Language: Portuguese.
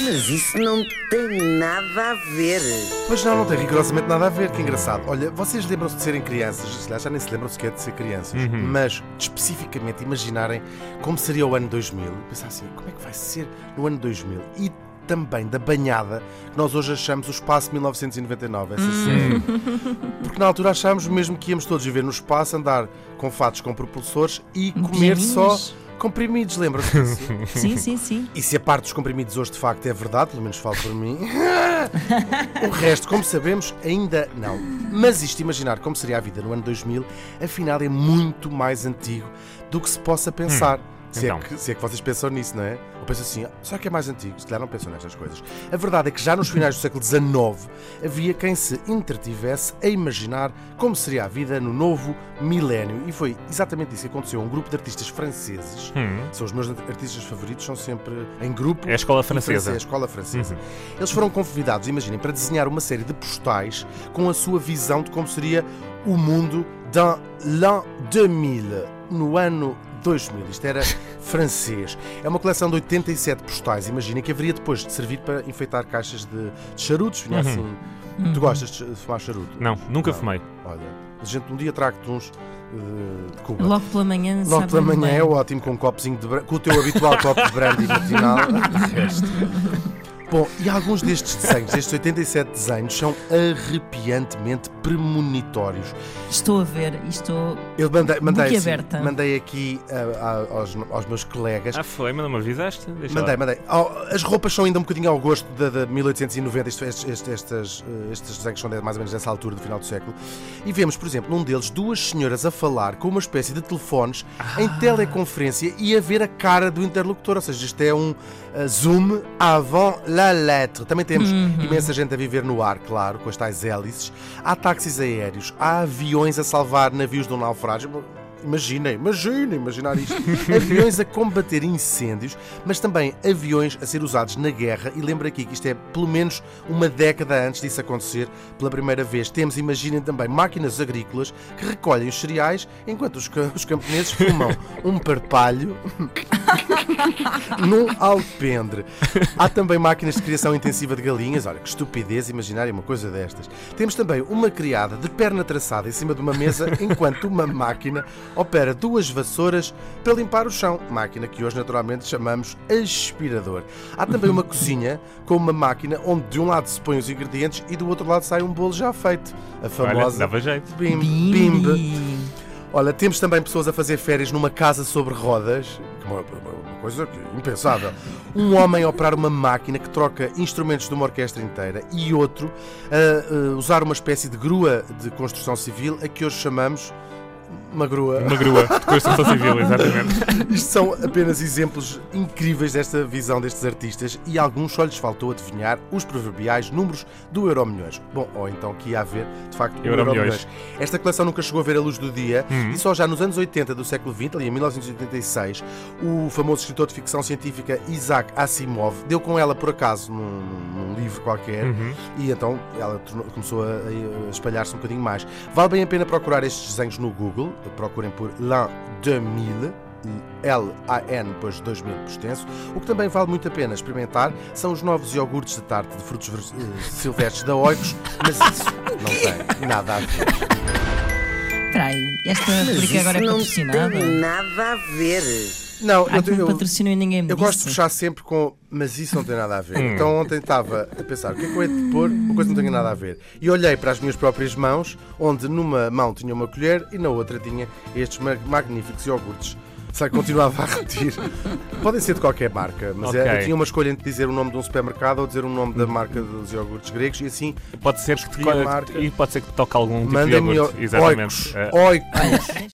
Mas isso não tem nada a ver. Pois não, não tem rigorosamente nada a ver, que engraçado. Olha, vocês lembram-se de serem crianças, se calhar já nem se lembram sequer de ser crianças, mas especificamente imaginarem como seria o ano 2000, pensar assim, como é que vai ser no ano 2000? E também da banhada que nós hoje achamos o espaço 1999, essa série. Porque na altura achámos mesmo que íamos todos viver no espaço, andar com fatos com propulsores e comer só. Comprimidos, lembram-se disso? Sim, sim, sim. E se a parte dos comprimidos hoje de facto é verdade, pelo menos falo por mim, o resto, como sabemos, ainda não. Mas isto, imaginar como seria a vida no ano 2000, afinal é muito mais antigo do que se possa pensar. Se, então. é que, se é que vocês pensam nisso, não é? Ou pensam assim, ah, será que é mais antigo? Se calhar não pensam nestas coisas. A verdade é que já nos finais do século XIX havia quem se entretivesse a imaginar como seria a vida no novo milénio. E foi exatamente isso que aconteceu. Um grupo de artistas franceses, Hum. são os meus artistas favoritos, são sempre em grupo. É a escola francesa. francês, a escola francesa. Eles foram convidados, imaginem, para desenhar uma série de postais com a sua visão de como seria o mundo dans l'an 2000, no ano 2000. Isto era francês. É uma coleção de 87 postais. Imaginem que haveria depois de servir para enfeitar caixas de, de charutos. Vinha Uhum. assim. Tu gostas de fumar charuto? Não, nunca Não. fumei. Olha, a gente um dia trago-te uns eh, de Cuba. Logo pela manhã, Logo sabe pela manhã bem. é ótimo com um copozinho de com o teu habitual copo de brandy matinal. De. Bom, e alguns destes desenhos, destes 87 desenhos, são arrepiantemente premonitórios. Estou a ver estou. Eu mandei, mandei, assim, mandei aqui ah, ah, aos, aos meus colegas. Ah, foi, mas não me avisaste? Deixa Mandei, lá. mandei. Oh, as roupas são ainda um bocadinho ao gosto da, da 1890, isto- estes, estes, estas, eh, estes desenhos são de- mais ou menos dessa altura, do final do século. E vemos, por exemplo, num deles, duas senhoras a falar com uma espécie de telefones em teleconferência e a ver a cara do interlocutor. Ou seja, isto é um eh, zoom avant la lettre. Também temos imensa gente a viver no ar, claro, com as tais hélices. Há táxis aéreos, há aviões a salvar navios de um naufrágio. Imaginem, imaginem, imaginar isto. aviões a combater incêndios, mas também aviões a ser usados na guerra. E lembra aqui que isto é pelo menos uma década antes disso acontecer pela primeira vez. Temos, imaginem também, máquinas agrícolas que recolhem os cereais enquanto os, os camponeses fumam um parpalho num alpendre. Há também máquinas de criação intensiva de galinhas. Olha, que estupidez imaginarem uma coisa destas. Temos também uma criada de perna traçada em cima de uma mesa, enquanto uma máquina opera duas vassouras para limpar o chão. Máquina que hoje naturalmente chamamos aspirador. Há também uma cozinha com uma máquina onde de um lado se põem os ingredientes e do outro lado sai um bolo já feito. A Olha, famosa dava jeito. bim, Bimbi. Olha, temos também pessoas a fazer férias numa casa sobre rodas, que é uma, uma coisa impensável. Um homem a operar uma máquina que troca instrumentos de uma orquestra inteira e outro a, a usar uma espécie de grua de construção civil, a que hoje chamamos uma grua. Uma grua de construção civil, exatamente. Isto são apenas exemplos incríveis desta visão destes artistas e alguns só lhes faltou adivinhar os proverbiais números do Euromilhões. Bom, ou então que ia haver, de facto, o Euromilhões. Euromilhões. Esta coleção nunca chegou a ver a luz do dia e só já nos anos 80 do século XX, ali em 1986, o famoso escritor de ficção científica Isaac Asimov deu com ela por acaso num, num livro qualquer Uhum. e então ela tornou- começou a, a espalhar-se um bocadinho mais. Vale bem a pena procurar estes desenhos no Google, procurem por L'An 2000. L-A-N, depois 2000 por extenso. O que também vale muito a pena experimentar são os novos iogurtes de tarte de frutos eh, silvestres da Oikos, mas isso não tem nada a ver. Espera aí, esta Mas agora é não patrocinada. tem nada a ver. Não, Há eu, eu, patrocinou e ninguém me eu disse. gosto de fechar sempre com mas isso não tem nada a ver. Hum. Então ontem estava a pensar o que é que eu hei de pôr, uma coisa que não tem nada a ver. E olhei para as minhas próprias mãos, onde numa mão tinha uma colher e na outra tinha estes ma- magníficos iogurtes. Sabe, continuava a repetir. Podem ser de qualquer marca, mas é- eu tinha uma escolha entre dizer o nome de um supermercado ou dizer o nome da marca dos iogurtes gregos e assim Pode ser que, Escolhi a marca. e pode ser que toque algum tipo de mandem-me iogurte. Exatamente. oicos. Eh, oicos.